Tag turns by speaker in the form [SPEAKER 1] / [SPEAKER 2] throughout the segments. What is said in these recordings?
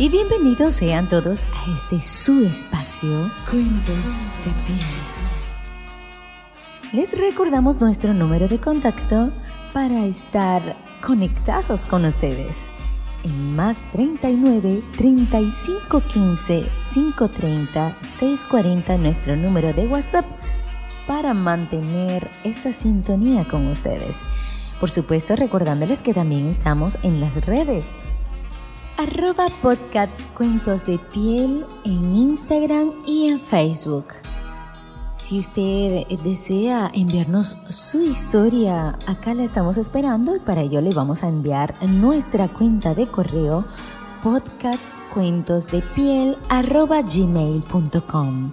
[SPEAKER 1] y bienvenidos sean todos a este su espacio Cuentos de Piel. Les recordamos nuestro número de contacto para estar conectados con ustedes en más 39 35 15 530 640 nuestro número de WhatsApp para mantener esa sintonía con ustedes. Por supuesto, recordándoles que también estamos en las redes. Arroba podcasts cuentos de piel en Instagram y en Facebook. Si usted desea enviarnos su historia, acá la estamos esperando y para ello le vamos a enviar nuestra cuenta de correo podcastscuentosdepiel.gmail.com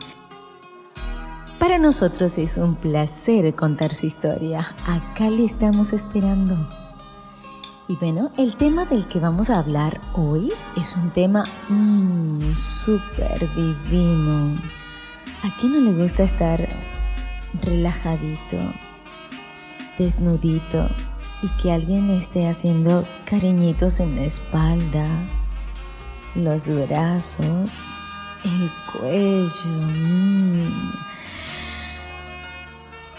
[SPEAKER 1] Para nosotros es un placer contar su historia. Acá le estamos esperando. Y bueno, el tema del que vamos a hablar hoy es un tema mmm, súper divino ¿A quién no le gusta estar relajadito, desnudito y que alguien esté haciendo cariñitos en la espalda, los brazos, el cuello? Mm,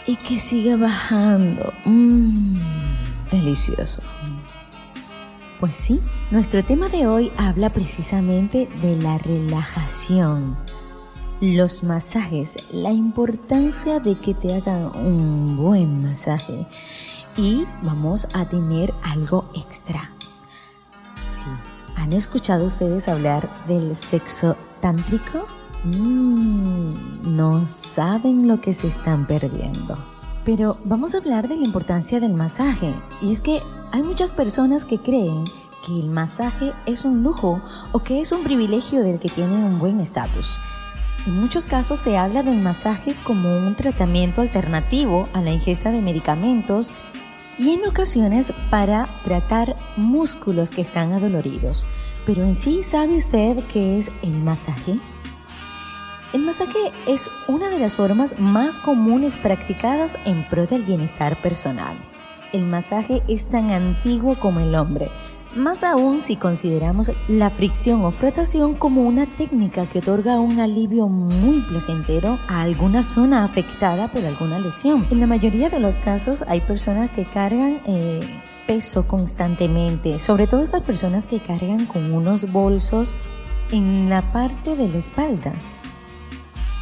[SPEAKER 1] y que siga bajando. Mmm, delicioso. Pues sí, nuestro tema de hoy habla precisamente de la relajación los masajes, la importancia de que te hagan un buen masaje y vamos a tener algo extra. Sí, ¿han escuchado ustedes hablar del sexo tántrico? Mm, no saben lo que se están perdiendo. Pero vamos a hablar de la importancia del masaje. Y es que hay muchas personas que creen que el masaje es un lujo o que es un privilegio del que tiene un buen estatus. En muchos casos se habla del masaje como un tratamiento alternativo a la ingesta de medicamentos y en ocasiones para tratar músculos que están adoloridos. Pero en sí, ¿sabe usted qué es el masaje? El masaje es una de las formas más comunes practicadas en pro del bienestar personal. El masaje es tan antiguo como el hombre, más aún si consideramos la fricción o frotación como una técnica que otorga un alivio muy placentero a alguna zona afectada por alguna lesión. En la mayoría de los casos hay personas que cargan eh, peso constantemente, sobre todo esas personas que cargan con unos bolsos en la parte de la espalda.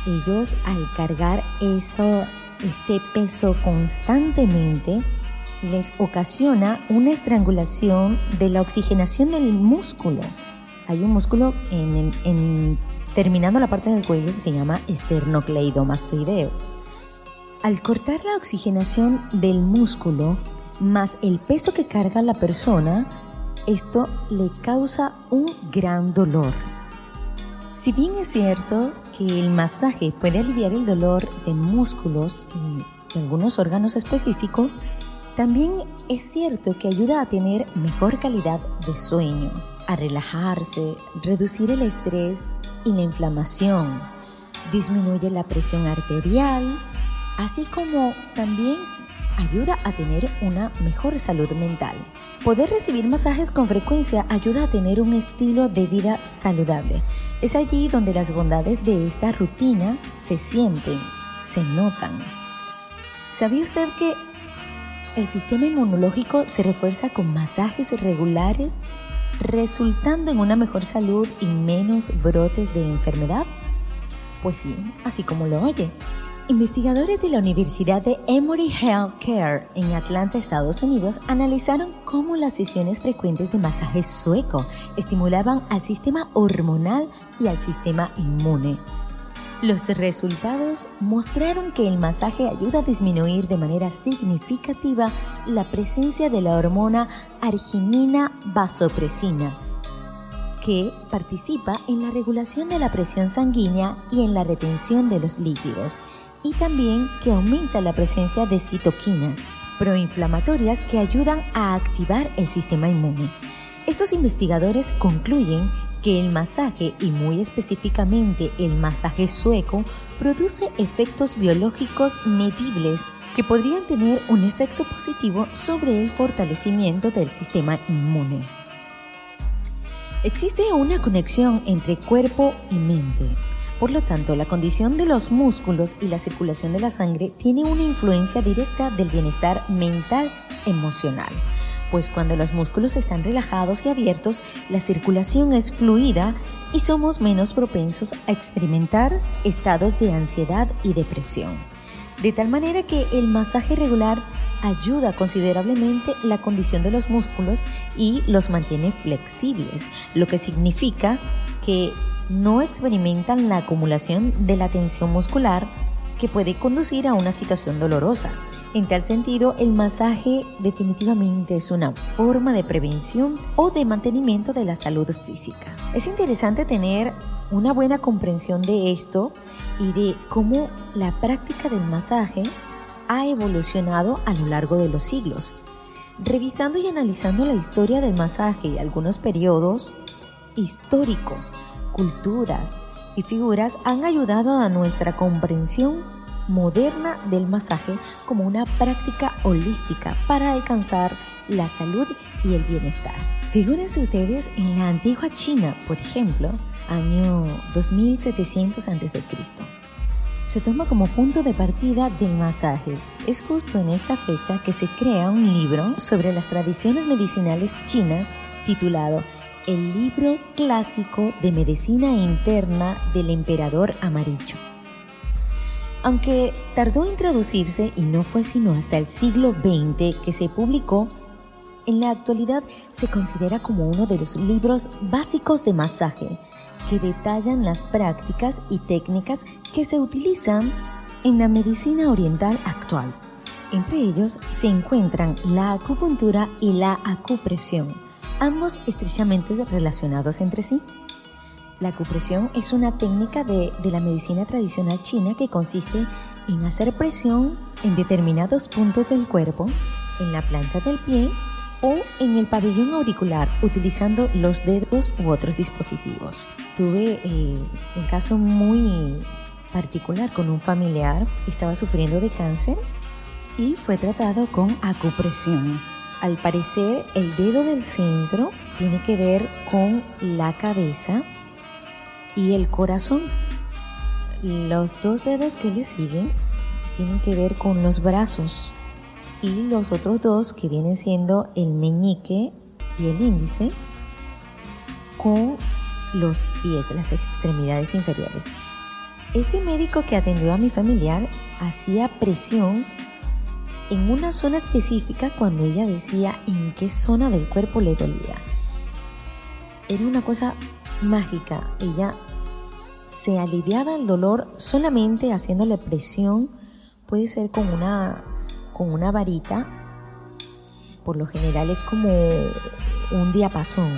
[SPEAKER 1] Ellos al cargar eso, ese peso constantemente, les ocasiona una estrangulación de la oxigenación del músculo. Hay un músculo en, terminando la parte del cuello que se llama esternocleidomastoideo. Al cortar la oxigenación del músculo más el peso que carga la persona, esto le causa un gran dolor. Si bien es cierto que el masaje puede aliviar el dolor de músculos y de algunos órganos específicos, también es cierto que ayuda a tener mejor calidad de sueño, a relajarse, reducir el estrés y la inflamación, disminuye la presión arterial, así como también ayuda a tener una mejor salud mental. Poder recibir masajes con frecuencia ayuda a tener un estilo de vida saludable. Es allí donde las bondades de esta rutina se sienten, se notan. ¿Sabía usted que el sistema inmunológico se refuerza con masajes regulares, resultando en una mejor salud y menos brotes de enfermedad. Pues sí, así como lo oye. Investigadores de la Universidad de Emory Healthcare en Atlanta, Estados Unidos, analizaron cómo las sesiones frecuentes de masaje sueco estimulaban al sistema hormonal y al sistema inmune. Los resultados mostraron que el masaje ayuda a disminuir de manera significativa la presencia de la hormona arginina vasopresina, que participa en la regulación de la presión sanguínea y en la retención de los líquidos, y también que aumenta la presencia de citoquinas proinflamatorias que ayudan a activar el sistema inmune. Estos investigadores concluyen que el masaje y muy específicamente el masaje sueco produce efectos biológicos medibles que podrían tener un efecto positivo sobre el fortalecimiento del sistema inmune. Existe una conexión entre cuerpo y mente. Por lo tanto, la condición de los músculos y la circulación de la sangre tiene una influencia directa del bienestar mental emocional. Pues cuando los músculos están relajados y abiertos, la circulación es fluida y somos menos propensos a experimentar estados de ansiedad y depresión. De tal manera que el masaje regular ayuda considerablemente la condición de los músculos y los mantiene flexibles, lo que significa que no experimentan la acumulación de la tensión muscular que puede conducir a una situación dolorosa. En tal sentido, el masaje definitivamente es una forma de prevención o de mantenimiento de la salud física. Es interesante tener una buena comprensión de esto y de cómo la práctica del masaje ha evolucionado a lo largo de los siglos. Revisando y analizando la historia del masaje y algunos periodos históricos, culturas y figuras han ayudado a nuestra comprensión moderna del masaje como una práctica holística para alcanzar la salud y el bienestar. Figúrense ustedes en la antigua China, por ejemplo, año 2700 a.C se toma como punto de partida del masaje. Es justo en esta fecha que se crea un libro sobre las tradiciones medicinales chinas titulado El libro clásico de medicina interna del emperador amarillo. Aunque tardó en traducirse y no fue sino hasta el siglo XX que se publicó, en la actualidad se considera como uno de los libros básicos de masaje que detallan las prácticas y técnicas que se utilizan en la medicina oriental actual. Entre ellos se encuentran la acupuntura y la acupresión, ambos estrechamente relacionados entre sí. La acupresión es una técnica de, de, la medicina tradicional china que consiste en hacer presión en determinados puntos del cuerpo, en la planta del pie o en el pabellón auricular utilizando los dedos u otros dispositivos. Tuve eh, un caso muy particular con un familiar que estaba sufriendo de cáncer y fue tratado con acupresión. Al parecer, el dedo del centro tiene que ver con la cabeza y el corazón. Los dos dedos que le siguen tienen que ver con los brazos y los otros dos que vienen siendo el meñique y el índice con los pies, las extremidades inferiores. Este médico que atendió a mi familiar hacía presión en una zona específica cuando ella decía en qué zona del cuerpo le dolía. Era una cosa mágica. Ella se aliviaba el dolor solamente haciéndole presión. Puede ser con una con una varita, por lo general es como un diapasón.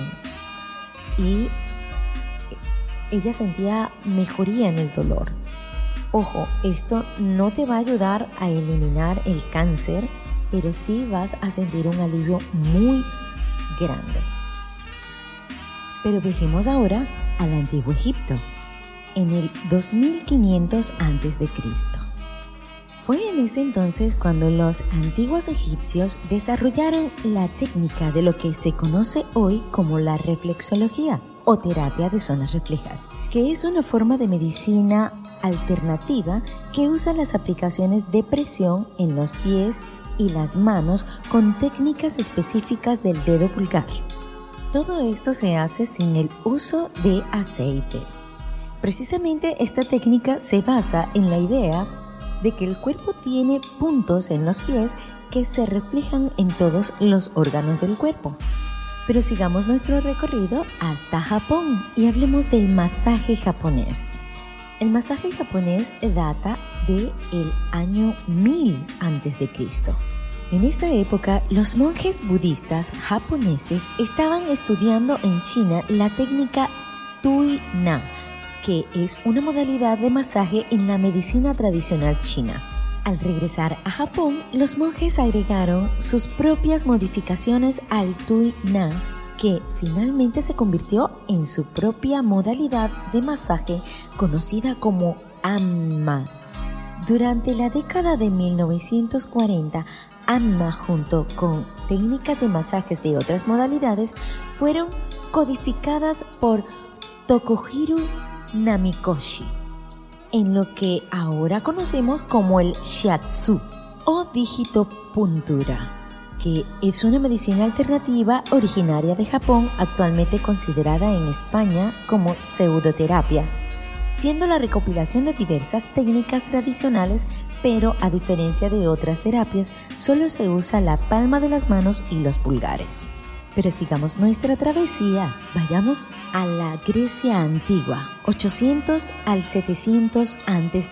[SPEAKER 1] Y ella sentía mejoría en el dolor. Ojo, esto no te va a ayudar a eliminar el cáncer, pero sí vas a sentir un alivio muy grande. Pero viajemos ahora al antiguo Egipto, en el 2500 a.C. Fue en ese entonces cuando los antiguos egipcios desarrollaron la técnica de lo que se conoce hoy como la reflexología o terapia de zonas reflejas, que es una forma de medicina alternativa que usa las aplicaciones de presión en los pies y las manos con técnicas específicas del dedo pulgar. Todo esto se hace sin el uso de aceite. Precisamente esta técnica se basa en la idea de que el cuerpo tiene puntos en los pies que se reflejan en todos los órganos del cuerpo. Pero sigamos nuestro recorrido hasta Japón y hablemos del masaje japonés. El masaje japonés data de el año 1000 a.C. En esta época, los monjes budistas japoneses estaban estudiando en China la técnica Tui Na, que es una modalidad de masaje en la medicina tradicional china. Al regresar a Japón, los monjes agregaron sus propias modificaciones al Tui Na, que finalmente se convirtió en su propia modalidad de masaje conocida como Amma. Durante la década de 1940, Amma junto con técnicas de masajes de otras modalidades fueron codificadas por Tokuhiro Namikoshi en lo que ahora conocemos como el shiatsu o digitopuntura que es una medicina alternativa originaria de Japón, actualmente considerada en España como pseudoterapia, siendo la recopilación de diversas técnicas tradicionales, pero a diferencia de otras terapias, solo se usa la palma de las manos y los pulgares. Pero sigamos nuestra travesía. Vayamos a la Grecia antigua, 800 al 700 a.C.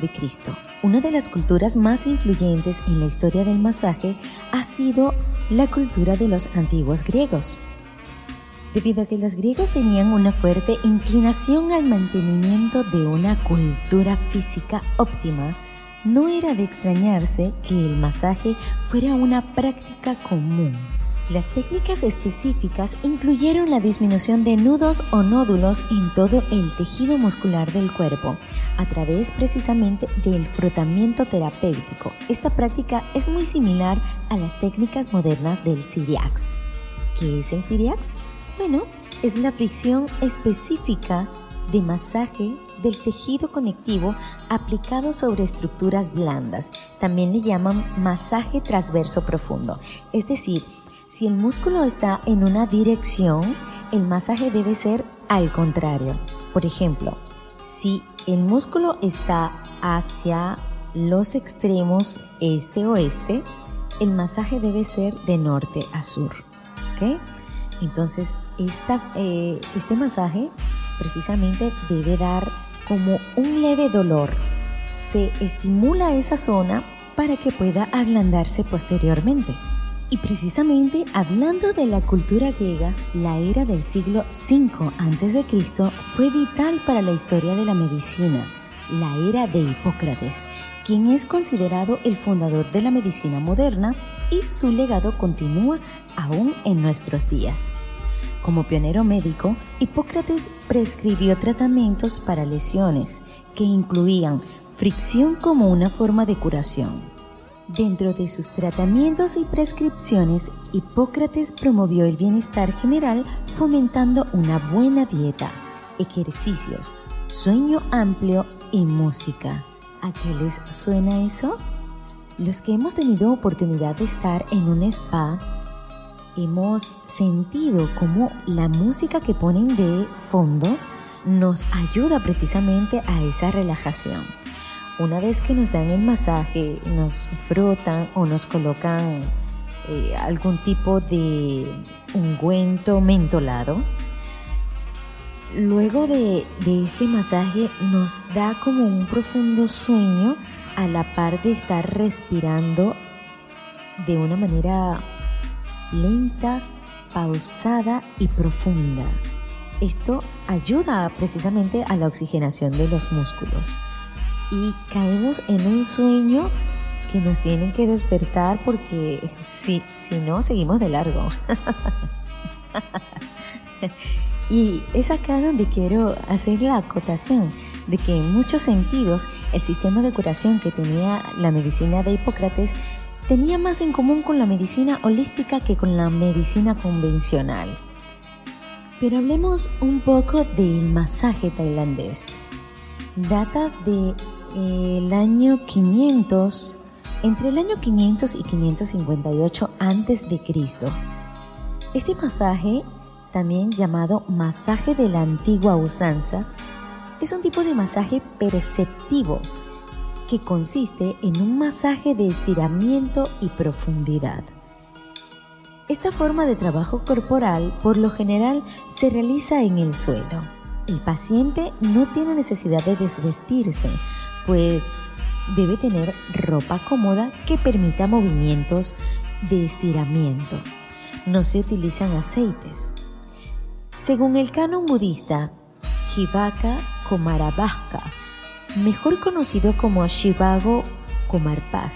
[SPEAKER 1] Una de las culturas más influyentes en la historia del masaje ha sido la cultura de los antiguos griegos. Debido a que los griegos tenían una fuerte inclinación al mantenimiento de una cultura física óptima, no era de extrañarse que el masaje fuera una práctica común. Las técnicas específicas incluyeron la disminución de nudos o nódulos en todo el tejido muscular del cuerpo, a través precisamente del frotamiento terapéutico. Esta práctica es muy similar a las técnicas modernas del Siriax. ¿Qué es el Siriax? Bueno, es la fricción específica de masaje del tejido conectivo aplicado sobre estructuras blandas. También le llaman masaje transverso profundo, es decir, si el músculo está en una dirección, el masaje debe ser al contrario. Por ejemplo, si el músculo está hacia los extremos este-oeste, el masaje debe ser de norte a sur. Entonces, eh, este masaje precisamente debe dar como un leve dolor. Se estimula esa zona para que pueda ablandarse posteriormente. Y precisamente hablando de la cultura griega, la era del siglo V a.C. fue vital para la historia de la medicina, la era de Hipócrates, quien es considerado el fundador de la medicina moderna y su legado continúa aún en nuestros días. Como pionero médico, Hipócrates prescribió tratamientos para lesiones que incluían fricción como una forma de curación Dentro de sus tratamientos y prescripciones, Hipócrates promovió el bienestar general fomentando una buena dieta, ejercicios, sueño amplio y música. ¿A qué les suena eso? Los que hemos tenido oportunidad de estar en un spa, hemos sentido como la música que ponen de fondo nos ayuda precisamente a esa relajación. Una vez que nos dan el masaje, nos frotan o nos colocan eh, algún tipo de ungüento mentolado, luego de, de este masaje nos da como un profundo sueño a la par de estar respirando de una manera lenta, pausada y profunda. Esto ayuda precisamente a la oxigenación de los músculos y caemos en un sueño que nos tienen que despertar porque si, si no, seguimos de largo. y es acá donde quiero hacer la acotación de que en muchos sentidos el sistema de curación que tenía la medicina de Hipócrates tenía más en común con la medicina holística que con la medicina convencional. Pero hablemos un poco del masaje tailandés. Data de el año 500, entre el año 500 y 558 antes de Cristo. Este masaje, también llamado masaje de la antigua usanza, es un tipo de masaje perceptivo que consiste en un masaje de estiramiento y profundidad. Esta forma de trabajo corporal por lo general se realiza en el suelo. El paciente no tiene necesidad de desvestirse, pues debe tener ropa cómoda que permita movimientos de estiramiento. No se utilizan aceites. Según el canon budista, Jivaka Komarabhaka, mejor conocido como Shivago Komarpag,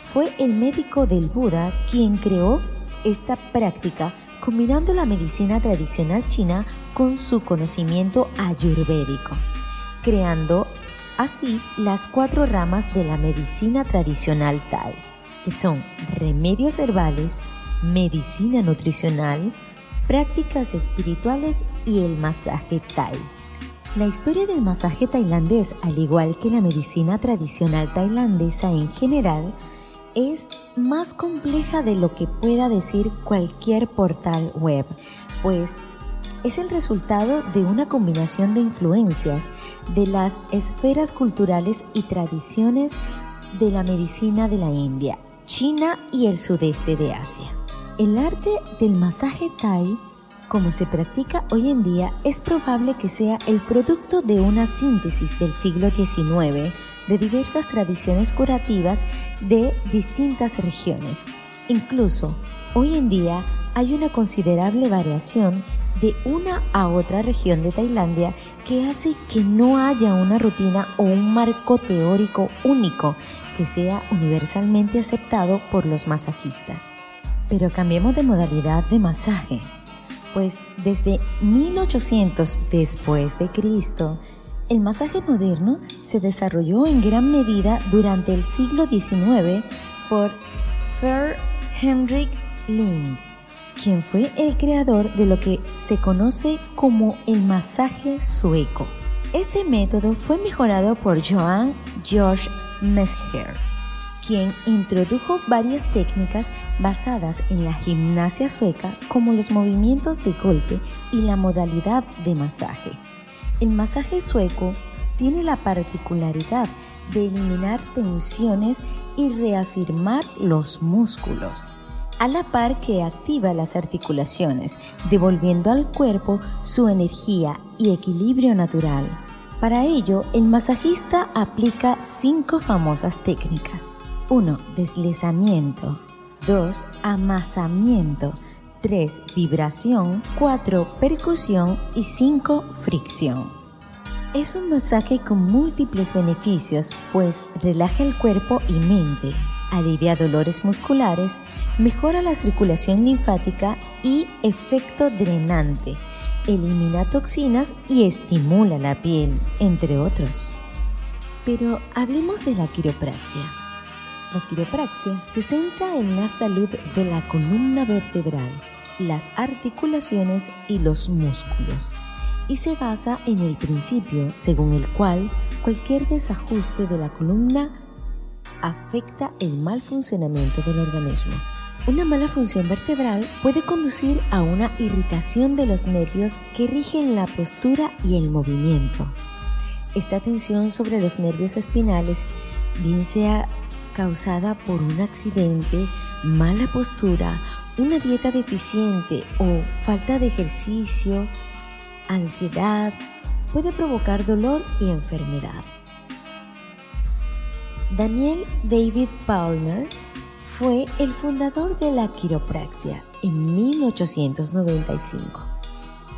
[SPEAKER 1] fue el médico del Buda quien creó esta práctica combinando la medicina tradicional china con su conocimiento ayurvédico, creando así las cuatro ramas de la medicina tradicional Thai, que son remedios herbales, medicina nutricional, prácticas espirituales y el masaje Thai. La historia del masaje tailandés, al igual que la medicina tradicional tailandesa en general, es más compleja de lo que pueda decir cualquier portal web, pues es el resultado de una combinación de influencias de las esferas culturales y tradiciones de la medicina de la India, China y el sudeste de Asia. El arte del masaje Thai, como se practica hoy en día, es probable que sea el producto de una síntesis del siglo XIX de diversas tradiciones curativas de distintas regiones. Incluso, hoy en día hay una considerable variación de una a otra región de Tailandia que hace que no haya una rutina o un marco teórico único que sea universalmente aceptado por los masajistas. Pero cambiemos de modalidad de masaje, pues desde 1800 después de Cristo, el masaje moderno se desarrolló en gran medida durante el siglo XIX por Fer Henrik Ling quien fue el creador de lo que se conoce como el masaje sueco. Este método fue mejorado por Johann George Mescher, quien introdujo varias técnicas basadas en la gimnasia sueca como los movimientos de golpe y la modalidad de masaje. El masaje sueco tiene la particularidad de eliminar tensiones y reafirmar los músculos a la par que activa las articulaciones, devolviendo al cuerpo su energía y equilibrio natural. Para ello, el masajista aplica cinco famosas técnicas. 1. Deslizamiento. 2. Amasamiento. 3. Vibración. 4. Percusión. Y 5. Fricción. Es un masaje con múltiples beneficios, pues relaja el cuerpo y mente, alivia dolores musculares, mejora la circulación linfática y efecto drenante, elimina toxinas y estimula la piel, entre otros. Pero hablemos de la quiropraxia. La quiropraxia se centra en la salud de la columna vertebral, las articulaciones y los músculos, y se basa en el principio según el cual cualquier desajuste de la columna afecta el mal funcionamiento del organismo. Una mala función vertebral puede conducir a una irritación de los nervios que rigen la postura y el movimiento. Esta tensión sobre los nervios espinales, bien sea causada por un accidente, mala postura, una dieta deficiente o falta de ejercicio, ansiedad, puede provocar dolor y enfermedad. Daniel David Palmer fue el fundador de la quiropraxia en 1895.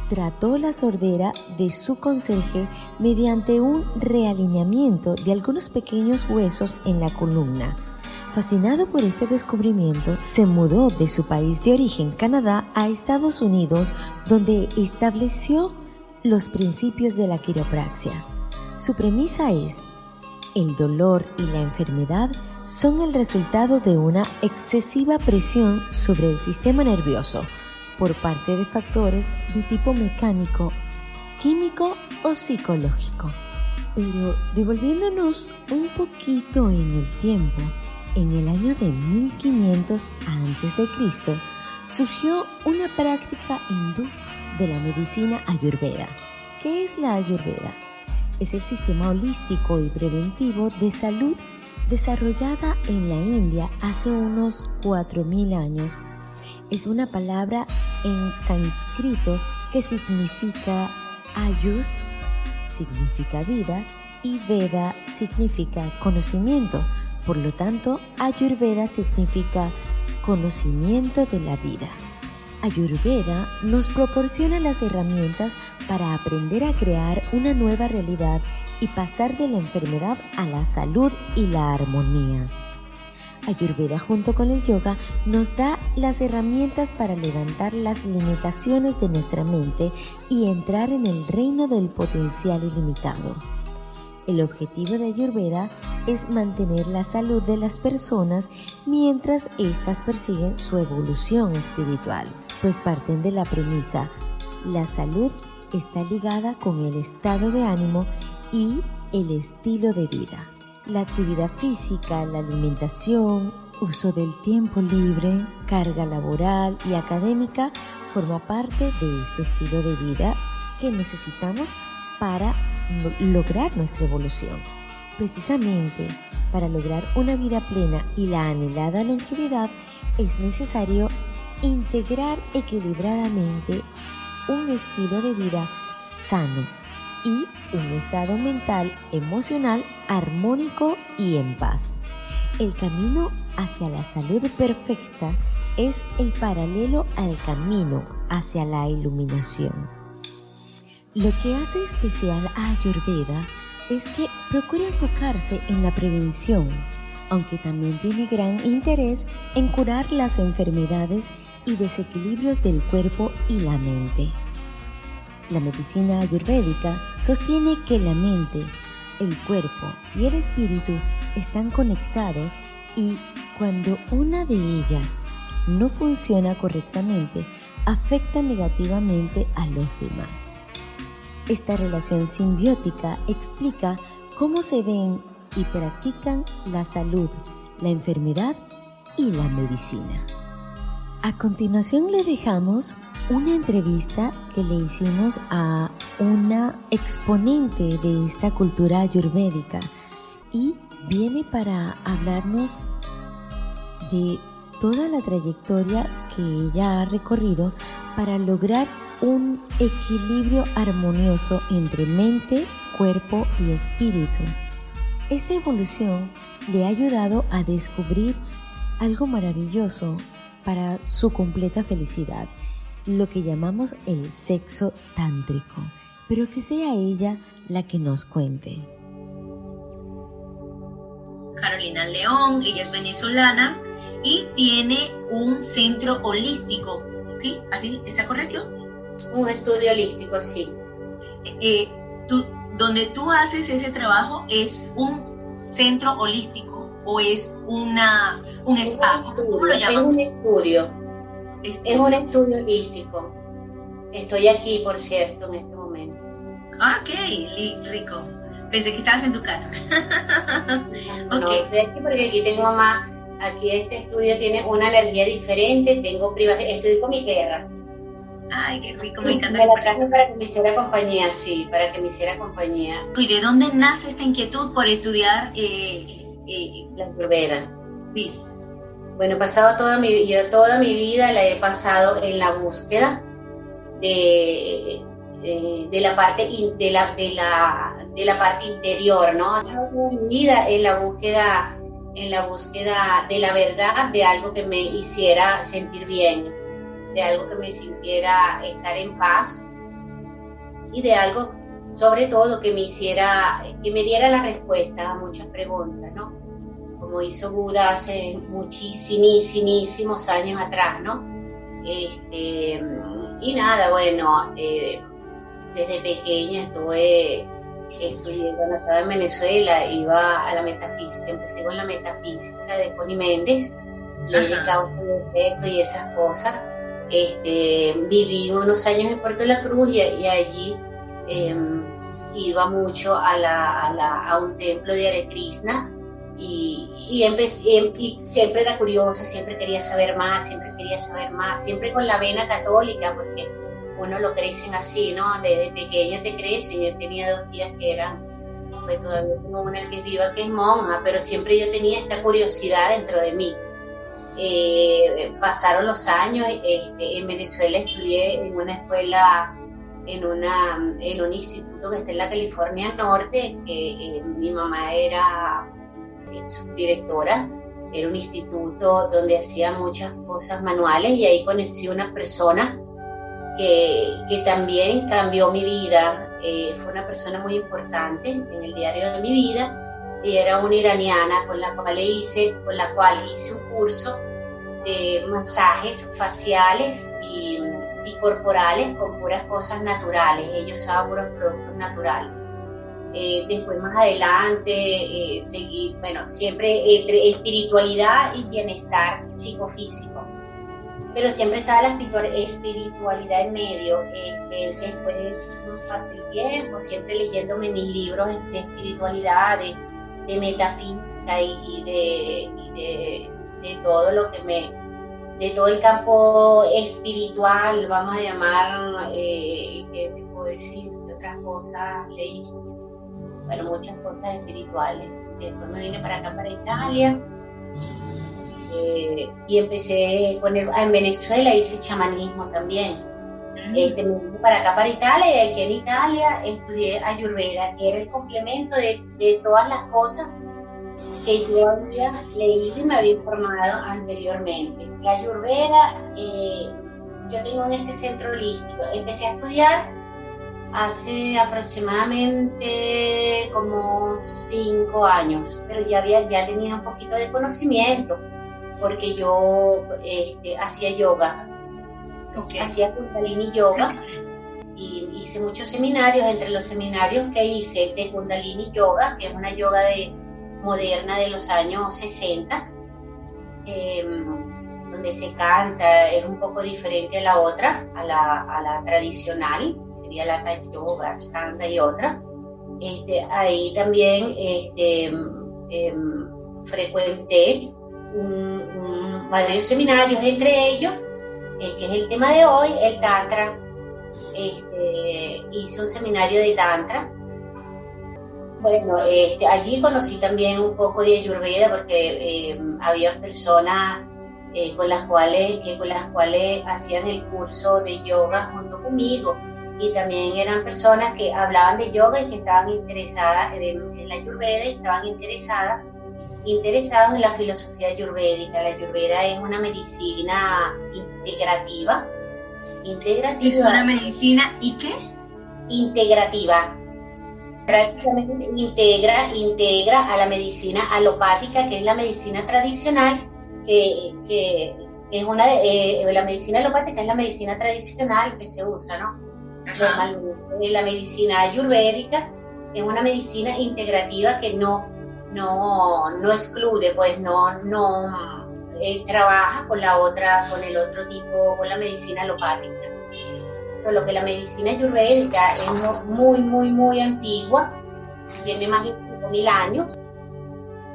[SPEAKER 1] Trató la sordera de su conserje mediante un realineamiento de algunos pequeños huesos en la columna. Fascinado por este descubrimiento, se mudó de su país de origen, Canadá, a Estados Unidos, donde estableció los principios de la quiropraxia. Su premisa es el dolor y la enfermedad son el resultado de una excesiva presión sobre el sistema nervioso por parte de factores de tipo mecánico, químico o psicológico. Pero devolviéndonos un poquito en el tiempo, en el año de 1500 a.C., surgió una práctica hindú de la medicina ayurveda. ¿Qué es la ayurveda? Es el sistema holístico y preventivo de salud desarrollada en la India hace unos 4.000 años. Es una palabra en sánscrito que significa ayus, significa vida, y Veda significa conocimiento. Por lo tanto, Ayurveda significa conocimiento de la vida. Ayurveda nos proporciona las herramientas para aprender a crear una nueva realidad y pasar de la enfermedad a la salud y la armonía. Ayurveda junto con el yoga nos da las herramientas para levantar las limitaciones de nuestra mente y entrar en el reino del potencial ilimitado. El objetivo de Ayurveda es mantener la salud de las personas mientras éstas persiguen su evolución espiritual, pues parten de la premisa, la salud está ligada con el estado de ánimo y el estilo de vida. La actividad física, la alimentación, uso del tiempo libre, carga laboral y académica forma parte de este estilo de vida que necesitamos para lograr nuestra evolución. Precisamente para lograr una vida plena y la anhelada longevidad es necesario integrar equilibradamente un estilo de vida sano y un estado mental, emocional, armónico y en paz. El camino hacia la salud perfecta es el paralelo al camino hacia la iluminación. Lo que hace especial a Ayurveda es que procura enfocarse en la prevención, aunque también tiene gran interés en curar las enfermedades y desequilibrios del cuerpo y la mente. La medicina ayurvédica sostiene que la mente, el cuerpo y el espíritu están conectados y cuando una de ellas no funciona correctamente, afecta negativamente a los demás. Esta relación simbiótica explica cómo se ven y practican la salud, la enfermedad y la medicina. A continuación le dejamos una entrevista que le hicimos a una exponente de esta cultura ayurvédica y viene para hablarnos de toda la trayectoria que ella ha recorrido para lograr un equilibrio armonioso entre mente, cuerpo y espíritu. Esta evolución le ha ayudado a descubrir algo maravilloso para su completa felicidad lo que llamamos el sexo tántrico, pero que sea ella la que nos cuente.
[SPEAKER 2] Carolina León, ella es venezolana y tiene un centro holístico, ¿sí? ¿Así está correcto?
[SPEAKER 3] Un estudio holístico, sí.
[SPEAKER 2] Eh, tú, donde tú haces ese trabajo es un centro holístico o es una, un spa.
[SPEAKER 3] ¿Cómo lo llaman? Es un estudio es un estudio holístico. Estoy aquí, por cierto, en este momento.
[SPEAKER 2] Ah, ok, rico. Pensé que estabas en tu casa.
[SPEAKER 3] no, estoy aquí porque aquí tengo más. Aquí este estudio tiene una energía diferente. Tengo privacidad. Estoy con mi perra.
[SPEAKER 2] Ay, qué rico, me encanta.
[SPEAKER 3] Me la traje para que me hiciera compañía, sí, para que me hiciera compañía.
[SPEAKER 2] ¿Y de dónde nace esta inquietud por estudiar eh,
[SPEAKER 3] eh, la Ayurveda?
[SPEAKER 2] Sí.
[SPEAKER 3] Bueno, he pasado toda mi, yo toda mi vida la he pasado en la búsqueda de, de, la parte de la, de la, de la parte interior, ¿no? Toda mi vida en la búsqueda en la búsqueda de la verdad, de algo que me hiciera sentir bien, de algo que me sintiera estar en paz y de algo sobre todo que me hiciera, que me diera la respuesta a muchas preguntas, ¿no? como hizo Buda hace muchísimos años atrás, ¿no? Este, y nada, bueno, eh, desde pequeña estuve, estudié cuando estaba en Venezuela, iba a la metafísica, empecé con la metafísica de Connie Méndez, ley de causa y efecto y esas cosas. Este, viví unos años en Puerto La Cruz y, allí em, iba mucho a, la, a, un templo de Hare Krishna y, empecé, y siempre era curiosa, siempre quería saber más, siempre quería saber más, siempre con la vena católica, porque uno lo crecen así, ¿no? Desde pequeño te crecen. Yo tenía dos tías que eran, pues todavía tengo una que es viva que es monja, pero siempre yo tenía esta curiosidad dentro de mí. Eh, pasaron los años, este, en Venezuela estudié en una escuela, en, una, en un instituto que está en la California Norte, que eh, mi mamá era su directora. Era un instituto donde hacía muchas cosas manuales y ahí conocí una persona que, también cambió mi vida. Eh, fue una persona muy importante en el diario de mi vida y era una iraniana con la cual hice, con la cual hice un curso de masajes faciales y, corporales con puras cosas naturales. Ellos usaban puros productos naturales Eh, después más adelante eh, bueno, siempre entre espiritualidad y bienestar psicofísico. Pero siempre estaba la espiritualidad en medio. Este, después pasó el tiempo, siempre leyéndome mis libros de espiritualidad, de, metafísica y, de, de todo lo que me, de todo el campo espiritual, vamos a llamar, eh, ¿qué te puedo decir? ¿Qué otras cosas leí? Bueno, muchas cosas espirituales. Después me vine para acá, para Italia, eh, y empecé con el, en Venezuela hice chamanismo también. Este, me vine para acá, para Italia, y aquí en Italia estudié Ayurveda, que era el complemento de, de todas las cosas que yo había leído y me había informado anteriormente. La Ayurveda, eh, yo tengo en este centro holístico, empecé a estudiar hace aproximadamente como cinco años, pero ya, había, ya tenía un poquito de conocimiento porque yo este, hacía yoga, hacía Kundalini Yoga y hice muchos seminarios, entre los seminarios que hice de Kundalini Yoga, que es una yoga de moderna de los años 60, em, donde se canta, es un poco diferente a la otra, a la, tradicional, sería la yoga, canta y otra. Este, ahí también este, em, frecuenté varios seminarios, entre ellos, eh, que es el tema de hoy, el Tantra. Este, hice un seminario de Tantra bueno, este, allí conocí también un poco de Ayurveda porque eh, había personas eh, con las cuales que con las cuales hacían el curso de yoga junto conmigo y también eran personas que hablaban de yoga y que estaban interesadas en, la Ayurveda y estaban interesadas interesados en la filosofía ayurvédica. La ayurveda es una medicina integrativa. Integrativa.
[SPEAKER 2] ¿Es una medicina y qué?
[SPEAKER 3] Integrativa prácticamente integra, integra a la medicina alopática, que es la medicina tradicional, que, es una de, eh, la medicina alopática es la medicina tradicional que se usa, ¿no? Normalmente la medicina ayurvédica es una medicina integrativa que no, no, no excluye, pues no, no eh, trabaja con la otra, con el otro tipo, con la medicina alopática solo que la medicina ayurvédica es muy, muy, muy antigua, tiene más de 5.000 años,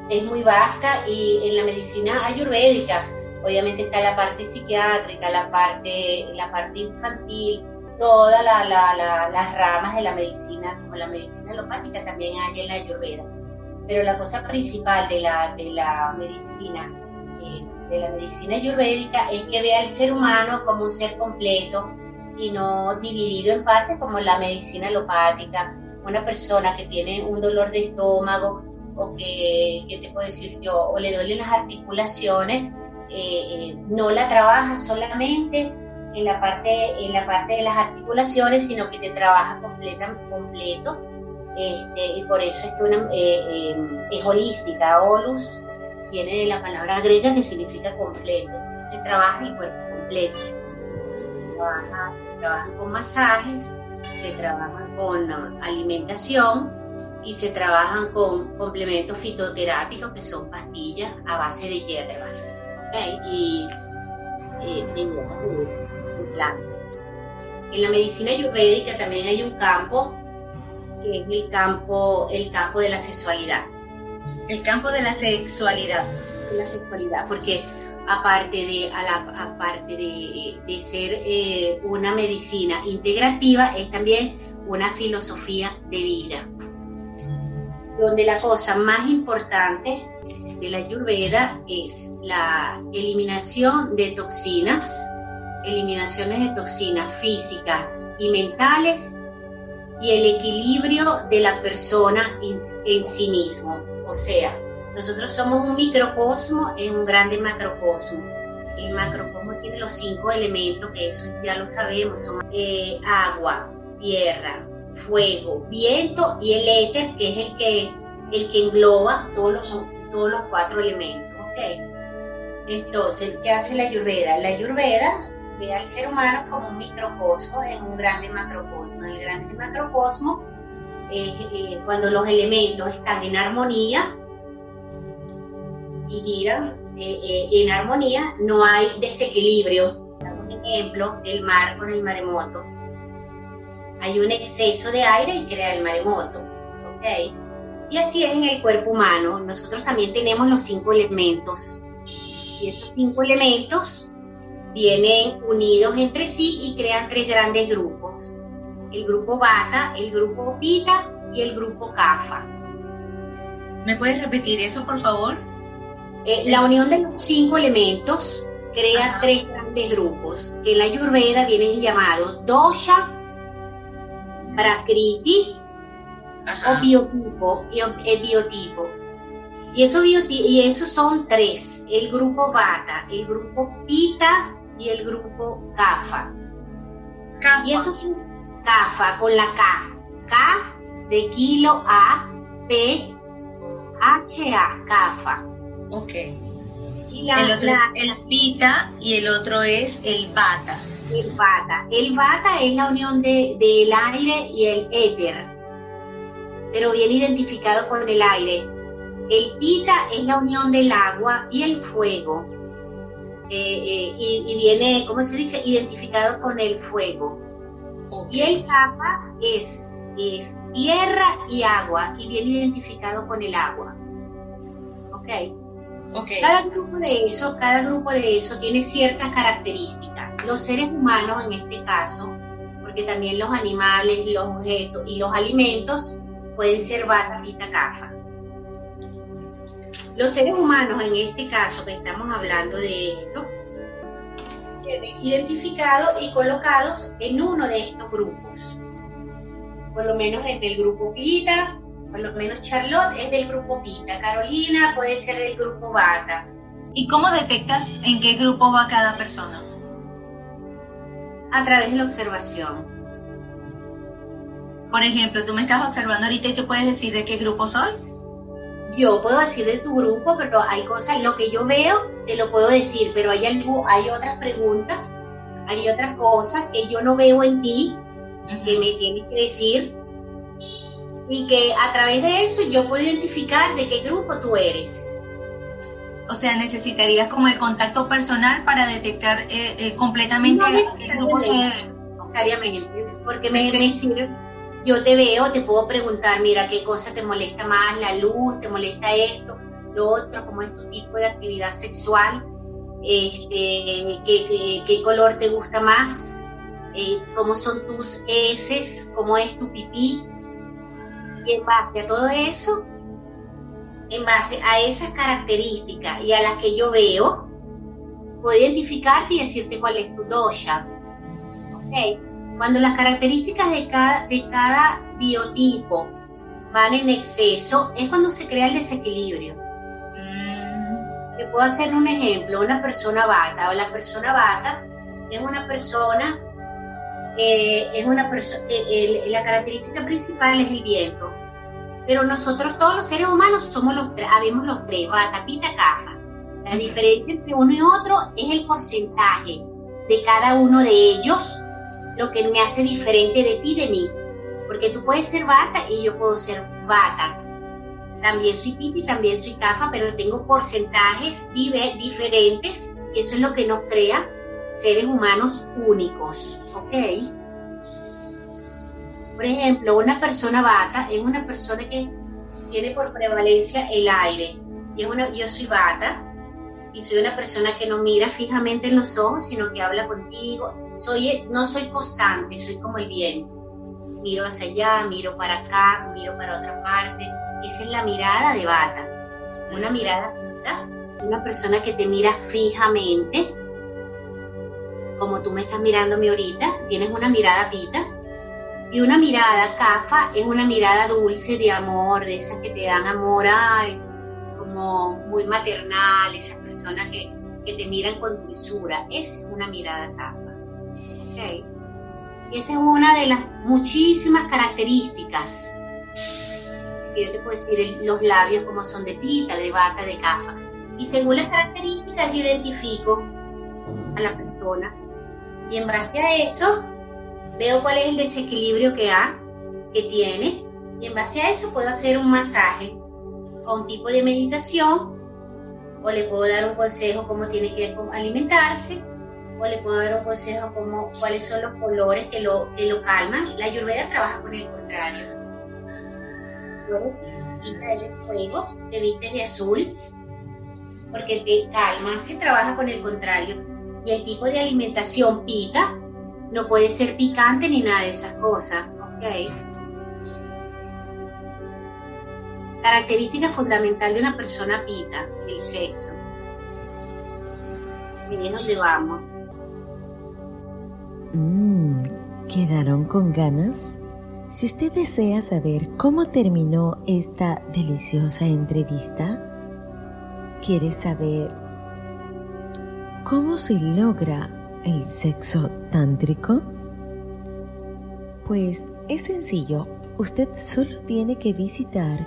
[SPEAKER 3] es muy vasta y en la medicina ayurvédica obviamente está la parte psiquiátrica, la parte, la parte infantil, todas las ramas de la medicina, como la medicina alopática también hay en la ayurveda. Pero la cosa principal de la, de la medicina, eh, de la medicina ayurvédica es que ve al ser humano como un ser completo, y no dividido en partes como la medicina alopática. Una persona que tiene un dolor de estómago o que, ¿qué te puedo decir yo? O le duelen las articulaciones, eh, eh, no la trabaja solamente en la parte, en la parte de las articulaciones, sino que te trabaja completa, completo. Este, y por eso es que una, eh, es holística, holus viene de la palabra griega que significa completo, entonces se trabaja el cuerpo completo. Se trabaja con masajes, se trabaja con uh, alimentación y se trabajan con complementos fitoterápicos que son pastillas a base de hierbas. Y eh, de, plantas. En la medicina ayurvédica también hay un campo que es el campo, el campo de la sexualidad.
[SPEAKER 2] El campo de la sexualidad.
[SPEAKER 3] La sexualidad, porque aparte de, aparte de, ser eh, una medicina integrativa, es también una filosofía de vida, donde la cosa más importante de la Ayurveda es la eliminación de toxinas, eliminaciones de toxinas físicas y mentales y el equilibrio de la persona en sí mismo, o sea, nosotros somos un microcosmo en un grande macrocosmo. El macrocosmo tiene los cinco elementos, que eso ya lo sabemos, son eh, agua, tierra, fuego, viento y el éter, que es el que, el que engloba todos los, todos los cuatro elementos. Entonces, ¿qué hace la Ayurveda? La Ayurveda ve al ser humano como un microcosmo en un grande macrocosmo. El grande macrocosmo eh, cuando los elementos están en armonía y giran eh, en armonía, no hay desequilibrio. Un ejemplo, el mar con el maremoto. Hay un exceso de aire y crea el maremoto. ¿ok? Y así es en el cuerpo humano. Nosotros también tenemos los cinco elementos. Y esos cinco elementos vienen unidos entre sí y crean tres grandes grupos. El grupo Bata, el grupo Pita y el grupo Kafa.
[SPEAKER 2] ¿Me puedes repetir eso, por favor?
[SPEAKER 3] Eh, la unión de los cinco elementos crea tres grandes grupos, que en la Ayurveda vienen llamados dosha, prakriti o biotipo, el biotipo. Y, eso y esos son tres, el grupo Vata, el grupo Pita y el grupo Kapha. Y eso es Kapha con la K. K de kilo A, P, H, A, Kapha.
[SPEAKER 2] Ok. Y el otro es el Pita y el otro es el Vata.
[SPEAKER 3] El Vata. El Vata es la unión de, del aire y el éter, pero viene identificado con el aire. El Pita es la unión del agua y el fuego. Eh, eh, y, viene, ¿cómo se dice? Identificado con el fuego. Y el Kapha es, es tierra y agua y viene identificado con el agua. ¿Ok? Cada grupo de eso, cada grupo de eso tiene ciertas características. Los seres humanos, en este caso, porque también los animales, los objetos y los alimentos pueden ser bata, pita, cafa. Los seres humanos, en este caso que estamos hablando de esto, identificados y colocados en uno de estos grupos. Por lo menos en el grupo Pita, por lo menos Charlotte es del grupo Pita, Carolina puede ser del grupo Bata.
[SPEAKER 2] ¿Y cómo detectas en qué grupo va cada persona?
[SPEAKER 3] A través de la observación.
[SPEAKER 2] Por ejemplo, tú me estás observando ahorita y te puedes decir de qué grupo soy.
[SPEAKER 3] Yo puedo decir de tu grupo, pero hay cosas, lo que yo veo, te lo puedo decir, pero hay, algo, hay otras preguntas, hay otras cosas que yo no veo en ti, que me tienes que decir y que a través de eso yo puedo identificar de qué grupo tú eres.
[SPEAKER 2] O sea, necesitarías como el contacto personal para detectar eh, eh, completamente no
[SPEAKER 3] porque me, me sirve. Yo te veo, te puedo preguntar, mira, qué cosa te molesta más, la luz, te molesta esto, lo otro, cómo es tu tipo de actividad sexual, este, qué, color te gusta más, eh, cómo son tus heces, cómo es tu pipí, y en base a todo eso, en base a esas características y a las que yo veo, puedo identificarte y decirte cuál es tu dosha. ¿Okay? Cuando las características de cada, de cada biotipo van en exceso, es cuando se crea el desequilibrio. Mm. Te puedo hacer un ejemplo, una persona bata, o la persona bata es una persona eh, es una persona, eh, la característica principal es el viento, pero nosotros todos los seres humanos somos los tres, habemos los tres, bata, pita, cafa. La diferencia entre uno y otro es el porcentaje de cada uno de ellos, lo que me hace diferente de ti de mí. Porque tú puedes ser bata y yo puedo ser bata. También soy y también soy cafa, pero tengo porcentajes diferentes eso es lo que nos crea seres humanos únicos, ¿ok? Por ejemplo, una persona bata es una persona que tiene por prevalencia el aire. Yo soy bata y soy una persona que no mira fijamente en los ojos, sino que habla contigo. Soy, no soy constante, soy como el viento. Miro hacia allá, miro para acá, miro para otra parte. Esa es la mirada de bata. Una mirada pita, una persona que te mira fijamente como tú me estás mirándome ahorita, tienes una mirada pita. Y una mirada cafa es una mirada dulce de amor, de esas que te dan amor, como muy maternal, esas personas que, te miran con dulzura. Esa es una mirada cafa. ¿Okay? Y esa es una de las muchísimas características que yo te puedo decir, los labios como son de pita, de bata, de cafa. Y según las características yo identifico a la persona y en base a eso, veo cuál es el desequilibrio que ha, que tiene, Y en base a eso puedo hacer un masaje o un tipo de meditación, o le puedo dar un consejo cómo tiene que alimentarse, o le puedo dar un consejo como cuáles son los colores que lo, que lo calman. La ayurveda trabaja con el contrario. El fuego, te vistes de azul, porque te calma, se trabaja con el contrario. Y el tipo de alimentación pita no puede ser picante ni nada de esas cosas, ¿ok? Característica fundamental de una persona pita, el sexo. Y es donde vamos.
[SPEAKER 1] Mmm, ¿quedaron con ganas? Si usted desea saber cómo terminó esta deliciosa entrevista, quiere saber cómo se logra el sexo tántrico? Pues es sencillo, usted solo tiene que visitar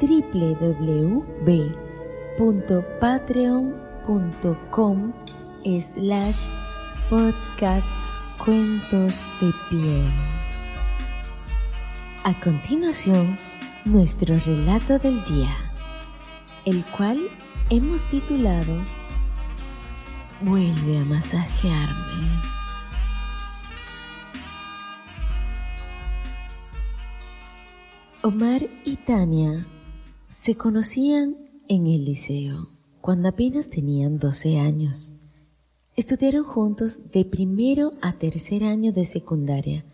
[SPEAKER 1] www.patreon.com slash podcasts cuentos de piel. A continuación, nuestro relato del día, el cual hemos titulado Vuelve a masajearme. Omar y Tania se conocían en el liceo cuando apenas tenían 12 años. Estudiaron juntos de primero a tercer año de secundaria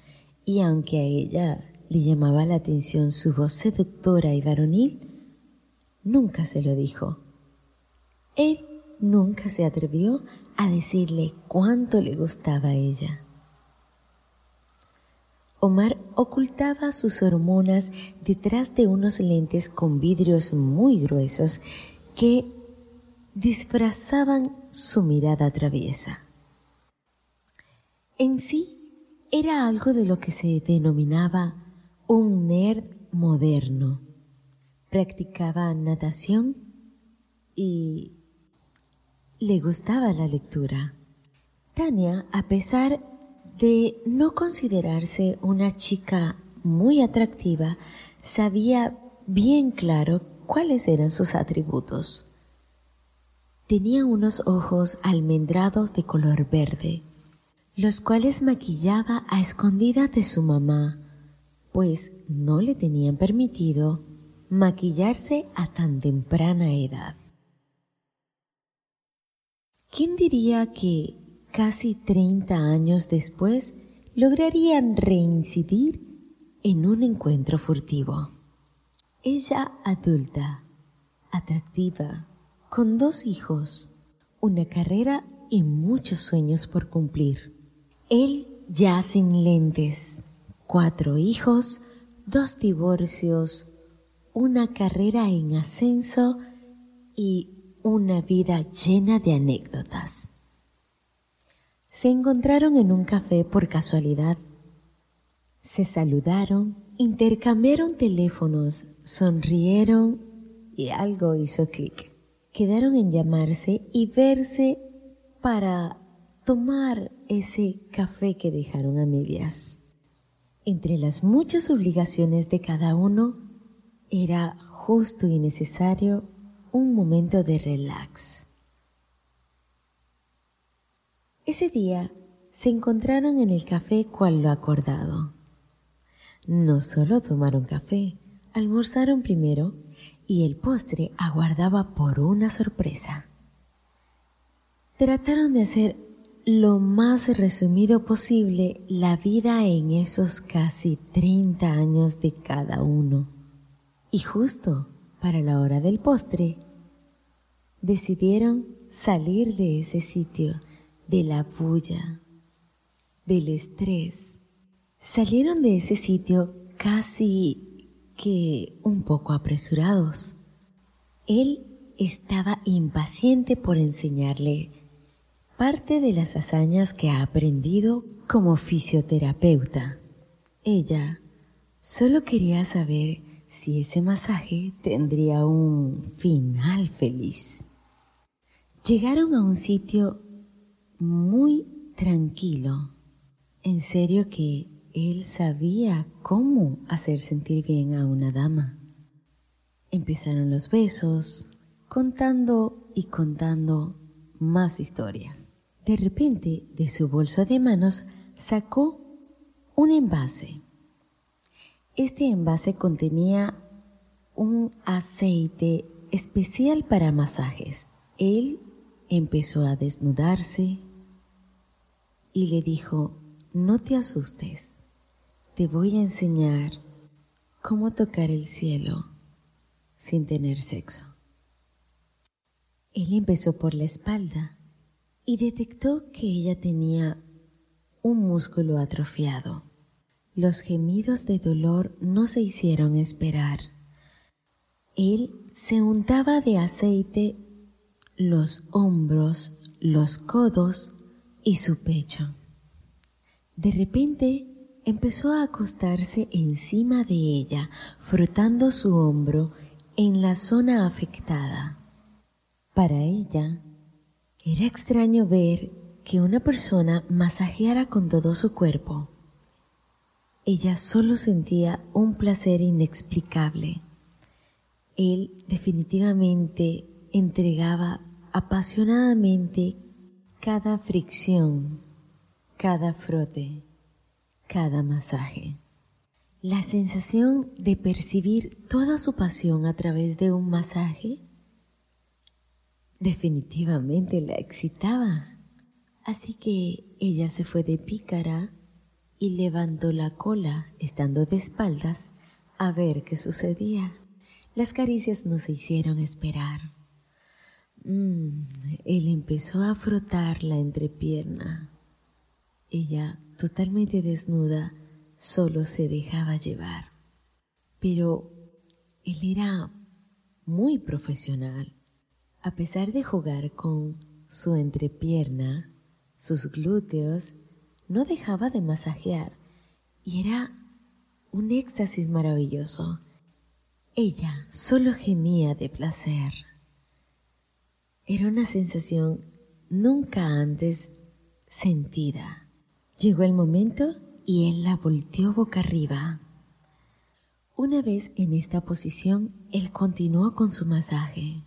[SPEAKER 1] y aunque a ella le llamaba la atención su voz seductora y varonil, nunca se lo dijo. Él nunca se atrevió a decirle cuánto le gustaba a ella. Omar ocultaba sus hormonas detrás de unos lentes con vidrios muy gruesos que disfrazaban su mirada traviesa. En sí era algo de lo que se denominaba un nerd moderno. Practicaba natación y le gustaba la lectura. Tania, a pesar de no considerarse una chica muy atractiva, sabía bien claro cuáles eran sus atributos. Tenía unos ojos almendrados de color verde, los cuales maquillaba a escondidas de su mamá, pues no le tenían permitido maquillarse a tan temprana edad. ¿Quién diría que casi 30 años después lograrían reincidir en un encuentro furtivo? Ella adulta, atractiva, con dos hijos, una carrera y muchos sueños por cumplir. Él ya sin lentes, cuatro hijos, dos divorcios, una carrera en ascenso y una vida llena de anécdotas. Se encontraron en un café por casualidad. Se saludaron, intercambiaron teléfonos, sonrieron y algo hizo clic. Quedaron en llamarse y verse para tomar ese café que dejaron a medias. Entre las muchas obligaciones de cada uno, era justo y necesario un momento de relax. Ese día se encontraron en el café cual lo acordado. No solo tomaron café, almorzaron primero y el postre aguardaba por una sorpresa. Trataron de hacer lo más resumido posible la vida en esos casi 30 años de cada uno. Y justo para la hora del postre, decidieron salir de ese sitio, de la bulla, del estrés. Salieron de ese sitio casi que un poco apresurados. Él estaba impaciente por enseñarle parte de las hazañas que ha aprendido como fisioterapeuta. Ella solo quería saber si ese masaje tendría un final feliz. Llegaron a un sitio muy tranquilo. En serio que él sabía cómo hacer sentir bien a una dama. Empezaron los besos, contando y contando más historias. De repente, de su bolso de manos, sacó un envase. Este envase contenía un aceite especial para masajes. Él empezó a desnudarse y le dijo, no te asustes, te voy a enseñar cómo tocar el cielo sin tener sexo. Él empezó por la espalda y detectó que ella tenía un músculo atrofiado. Los gemidos de dolor no se hicieron esperar. Él se untaba de aceite los hombros, los codos y su pecho. De repente empezó a acostarse encima de ella, frotando su hombro en la zona afectada. Para ella, era extraño ver que una persona masajeara con todo su cuerpo. Ella solo sentía un placer inexplicable. Él definitivamente entregaba apasionadamente cada fricción, cada frote, cada masaje. La sensación de percibir toda su pasión a través de un masaje definitivamente la excitaba. Así que ella se fue de pícara y levantó la cola, estando de espaldas, a ver qué sucedía. Las caricias no se hicieron esperar. Mm, él empezó a frotar la entrepierna. Ella, totalmente desnuda, solo se dejaba llevar. Pero él era muy profesional. A pesar de jugar con su entrepierna, sus glúteos, no dejaba de masajear y era un éxtasis maravilloso. Ella solo gemía de placer. Era una sensación nunca antes sentida. Llegó el momento y él la volteó boca arriba. Una vez en esta posición, él continuó con su masaje.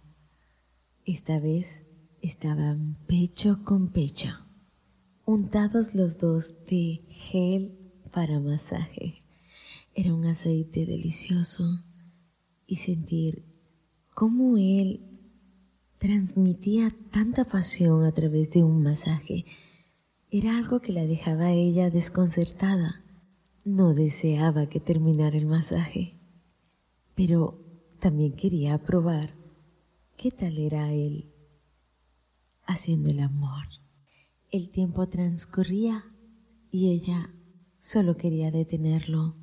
[SPEAKER 1] Esta vez estaban pecho con pecho, untados los dos de gel para masaje. Era un aceite delicioso y sentir cómo él transmitía tanta pasión a través de un masaje era algo que la dejaba a ella desconcertada. No deseaba que terminara el masaje, pero también quería probar ¿Qué tal era él haciendo el amor? El tiempo transcurría y ella solo quería detenerlo.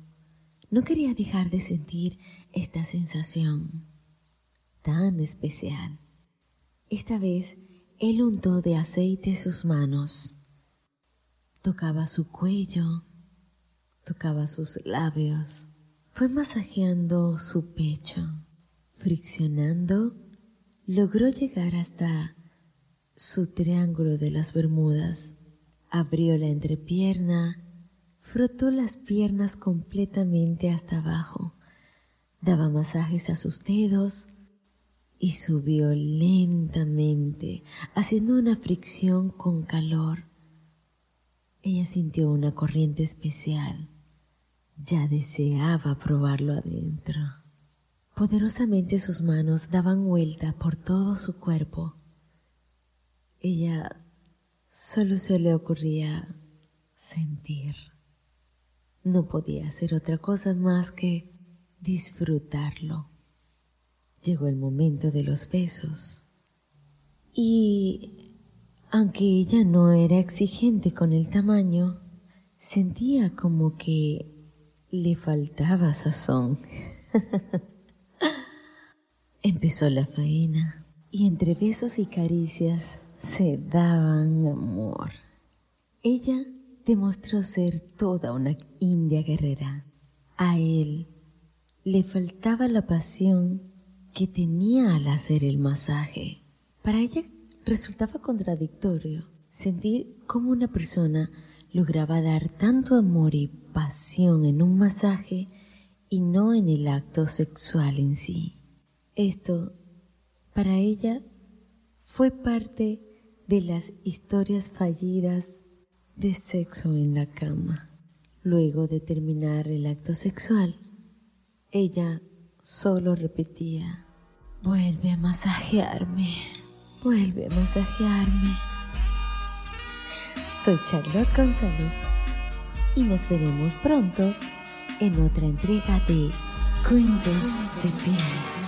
[SPEAKER 1] No quería dejar de sentir esta sensación tan especial. Esta vez él untó de aceite sus manos, tocaba su cuello, tocaba sus labios, fue masajeando su pecho, friccionando logró llegar hasta su triángulo de las Bermudas, abrió la entrepierna, frotó las piernas completamente hasta abajo, daba masajes a sus dedos y subió lentamente, haciendo una fricción con calor. Ella sintió una corriente especial. Ya deseaba probarlo adentro. Poderosamente sus manos daban vuelta por todo su cuerpo. Ella solo se le ocurría sentir. No podía hacer otra cosa más que disfrutarlo. Llegó el momento de los besos. Y aunque ella no era exigente con el tamaño, sentía como que le faltaba sazón. Empezó la faena y entre besos y caricias se daban amor. Ella demostró ser toda una india guerrera. A él le faltaba la pasión que tenía al hacer el masaje. Para ella resultaba contradictorio sentir cómo una persona lograba dar tanto amor y pasión en un masaje y no en el acto sexual en sí. Esto, para ella, fue parte de las historias fallidas de sexo en la cama. Luego de terminar el acto sexual, ella solo repetía, vuelve a masajearme, vuelve a masajearme. Soy Charlotte González y nos veremos pronto en otra entrega de Cuentos de Piel.